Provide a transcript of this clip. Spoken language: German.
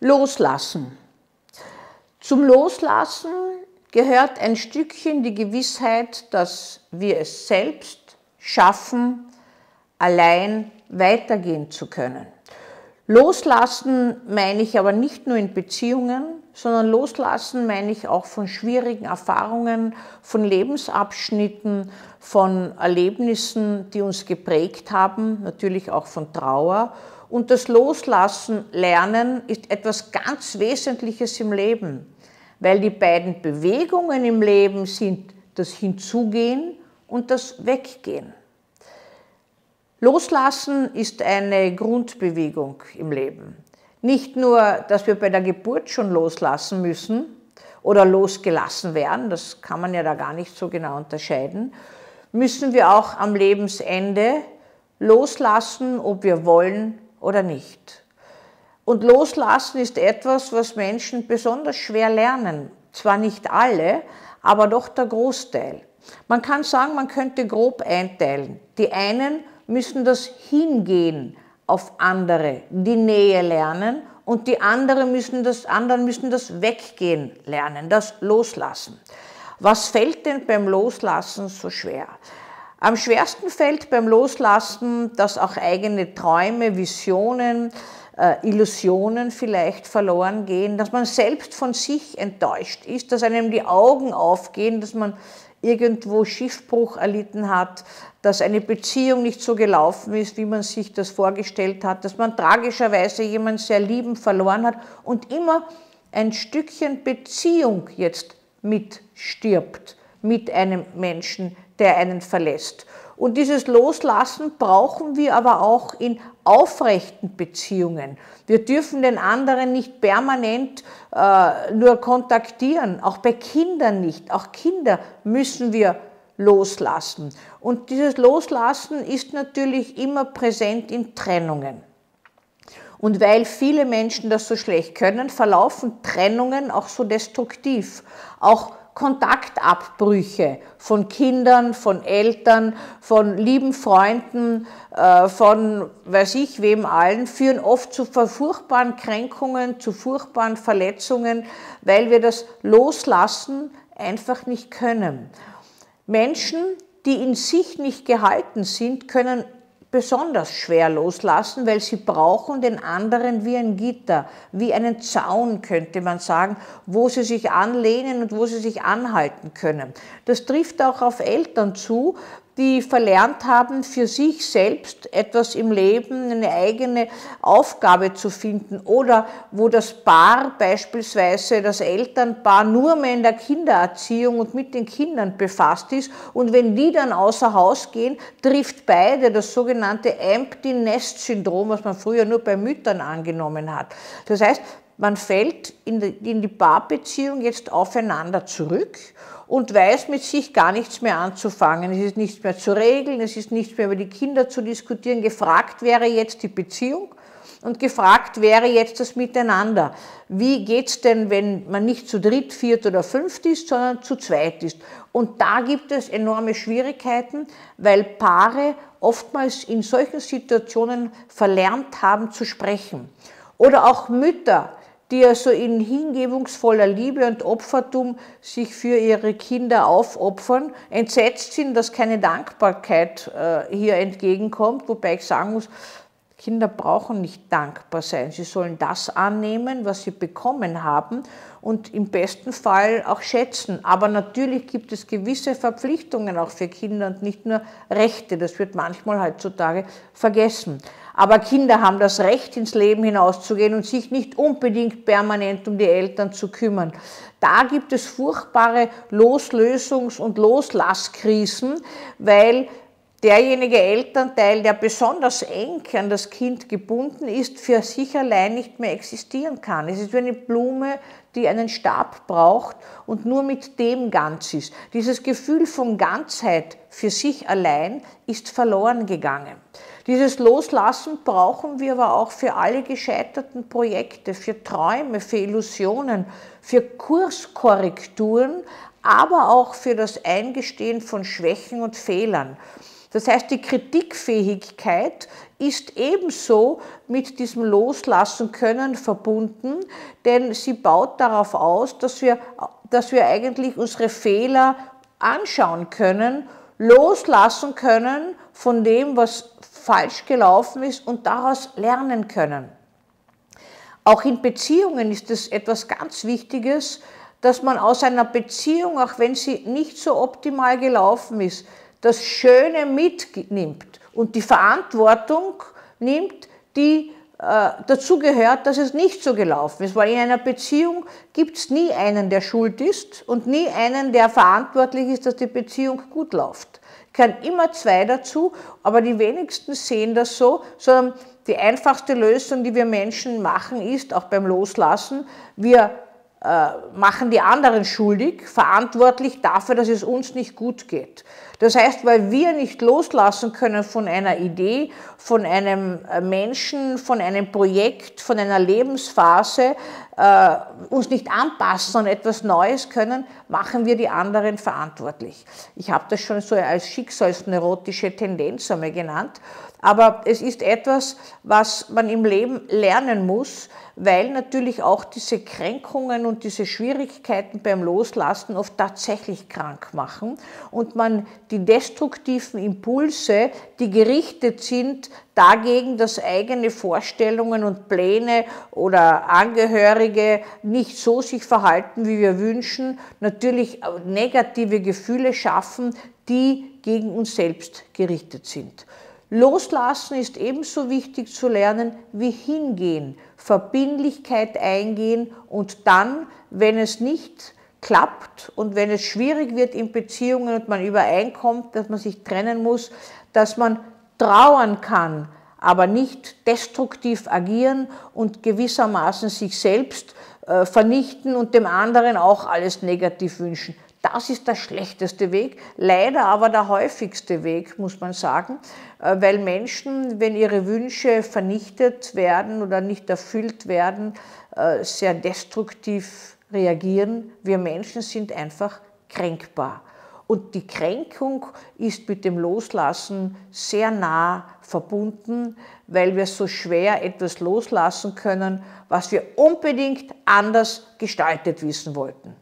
Loslassen. Zum Loslassen gehört ein Stückchen die Gewissheit, dass wir es selbst schaffen, allein weitergehen zu können. Loslassen meine ich aber nicht nur in Beziehungen, sondern loslassen meine ich auch von schwierigen Erfahrungen, von Lebensabschnitten, von Erlebnissen, die uns geprägt haben, natürlich auch von Trauer. Und das Loslassen lernen ist etwas ganz Wesentliches im Leben, weil die beiden Bewegungen im Leben sind das Hinzugehen und das Weggehen. Loslassen ist eine Grundbewegung im Leben. Nicht nur, dass wir bei der Geburt schon loslassen müssen oder losgelassen werden, das kann man ja da gar nicht so genau unterscheiden, müssen wir auch am Lebensende loslassen, ob wir wollen oder nicht. Und loslassen ist etwas, was Menschen besonders schwer lernen. Zwar nicht alle, aber doch der Großteil. Man kann sagen, man könnte grob einteilen. Die einen müssen das Hingehen auf andere, die Nähe lernen und die anderen müssen das, anderen müssen das Weggehen lernen, das Loslassen. Was fällt denn beim Loslassen so schwer? Am schwersten fällt beim Loslassen, dass auch eigene Träume, Visionen, äh, Illusionen vielleicht verloren gehen, dass man selbst von sich enttäuscht ist, dass einem die Augen aufgehen, dass man irgendwo Schiffbruch erlitten hat, dass eine Beziehung nicht so gelaufen ist, wie man sich das vorgestellt hat, dass man tragischerweise jemanden sehr lieben verloren hat und immer ein Stückchen Beziehung jetzt mitstirbt mit einem Menschen, der einen verlässt. Und dieses Loslassen brauchen wir aber auch in aufrechten Beziehungen. Wir dürfen den anderen nicht permanent äh, nur kontaktieren, auch bei Kindern nicht. Auch Kinder müssen wir loslassen. Und dieses Loslassen ist natürlich immer präsent in Trennungen. Und weil viele Menschen das so schlecht können, verlaufen Trennungen auch so destruktiv. Auch Kontaktabbrüche von Kindern, von Eltern, von lieben Freunden, äh, von weiß ich wem allen, führen oft zu furchtbaren Kränkungen, zu furchtbaren Verletzungen, weil wir das Loslassen einfach nicht können. Menschen, die in sich nicht gehalten sind, können besonders schwer loslassen, weil sie brauchen den anderen wie ein Gitter, wie einen Zaun, könnte man sagen, wo sie sich anlehnen und wo sie sich anhalten können. Das trifft auch auf Eltern zu, die verlernt haben, für sich selbst etwas im Leben, eine eigene Aufgabe zu finden oder wo das Paar beispielsweise, das Elternpaar nur mehr in der Kindererziehung und mit den Kindern befasst ist und wenn die dann außer Haus gehen, trifft beide das sogenannte Empty Nest Syndrom, was man früher nur bei Müttern angenommen hat. Das heißt, man fällt in die, Paarbeziehung jetzt aufeinander zurück und weiß mit sich gar nichts mehr anzufangen. Es ist nichts mehr zu regeln, es ist nichts mehr über die Kinder zu diskutieren. Gefragt wäre jetzt die Beziehung und gefragt wäre jetzt das Miteinander. Wie geht's denn, wenn man nicht zu dritt, viert oder fünft ist, sondern zu zweit ist? Und da gibt es enorme Schwierigkeiten, weil Paare oftmals in solchen Situationen verlernt haben zu sprechen. Oder auch Mütter, die also in hingebungsvoller Liebe und Opfertum sich für ihre Kinder aufopfern, entsetzt sind, dass keine Dankbarkeit äh, hier entgegenkommt, wobei ich sagen muss, Kinder brauchen nicht dankbar sein. Sie sollen das annehmen, was sie bekommen haben und im besten Fall auch schätzen. Aber natürlich gibt es gewisse Verpflichtungen auch für Kinder und nicht nur Rechte. Das wird manchmal heutzutage vergessen. Aber Kinder haben das Recht, ins Leben hinauszugehen und sich nicht unbedingt permanent um die Eltern zu kümmern. Da gibt es furchtbare Loslösungs- und Loslasskrisen, weil derjenige Elternteil, der besonders eng an das Kind gebunden ist, für sich allein nicht mehr existieren kann. Es ist wie eine Blume, die einen Stab braucht und nur mit dem ganz ist. Dieses Gefühl von Ganzheit für sich allein ist verloren gegangen. Dieses Loslassen brauchen wir aber auch für alle gescheiterten Projekte, für Träume, für Illusionen, für Kurskorrekturen, aber auch für das Eingestehen von Schwächen und Fehlern. Das heißt, die Kritikfähigkeit ist ebenso mit diesem Loslassen können verbunden, denn sie baut darauf aus, dass wir, dass wir eigentlich unsere Fehler anschauen können, loslassen können von dem, was falsch gelaufen ist und daraus lernen können. Auch in Beziehungen ist es etwas ganz Wichtiges, dass man aus einer Beziehung, auch wenn sie nicht so optimal gelaufen ist, das Schöne mitnimmt und die Verantwortung nimmt, die dazu gehört, dass es nicht so gelaufen ist. Weil in einer Beziehung gibt es nie einen, der schuld ist und nie einen, der verantwortlich ist, dass die Beziehung gut läuft. Gehören immer zwei dazu, aber die wenigsten sehen das so, sondern die einfachste Lösung, die wir Menschen machen, ist, auch beim Loslassen, wir äh, machen die anderen schuldig, verantwortlich dafür, dass es uns nicht gut geht. Das heißt, weil wir nicht loslassen können von einer Idee, von einem äh, Menschen, von einem Projekt, von einer Lebensphase, äh, uns nicht anpassen und etwas Neues können, machen wir die anderen verantwortlich. Ich habe das schon so als schicksalsneurotische Tendenz einmal genannt. Aber es ist etwas, was man im Leben lernen muss, weil natürlich auch diese Kränkungen und diese Schwierigkeiten beim Loslassen oft tatsächlich krank machen und man die destruktiven Impulse, die gerichtet sind dagegen, dass eigene Vorstellungen und Pläne oder Angehörige nicht so sich verhalten, wie wir wünschen, natürlich negative Gefühle schaffen, die gegen uns selbst gerichtet sind. Loslassen ist ebenso wichtig zu lernen wie hingehen, Verbindlichkeit eingehen und dann, wenn es nicht klappt und wenn es schwierig wird in Beziehungen und man übereinkommt, dass man sich trennen muss, dass man trauern kann, aber nicht destruktiv agieren und gewissermaßen sich selbst äh, vernichten und dem anderen auch alles negativ wünschen. Das ist der schlechteste Weg, leider aber der häufigste Weg, muss man sagen, äh, weil Menschen, wenn ihre Wünsche vernichtet werden oder nicht erfüllt werden, äh, sehr destruktiv reagieren. Wir Menschen sind einfach kränkbar. Und die Kränkung ist mit dem Loslassen sehr nah verbunden, weil wir so schwer etwas loslassen können, was wir unbedingt anders gestaltet wissen wollten.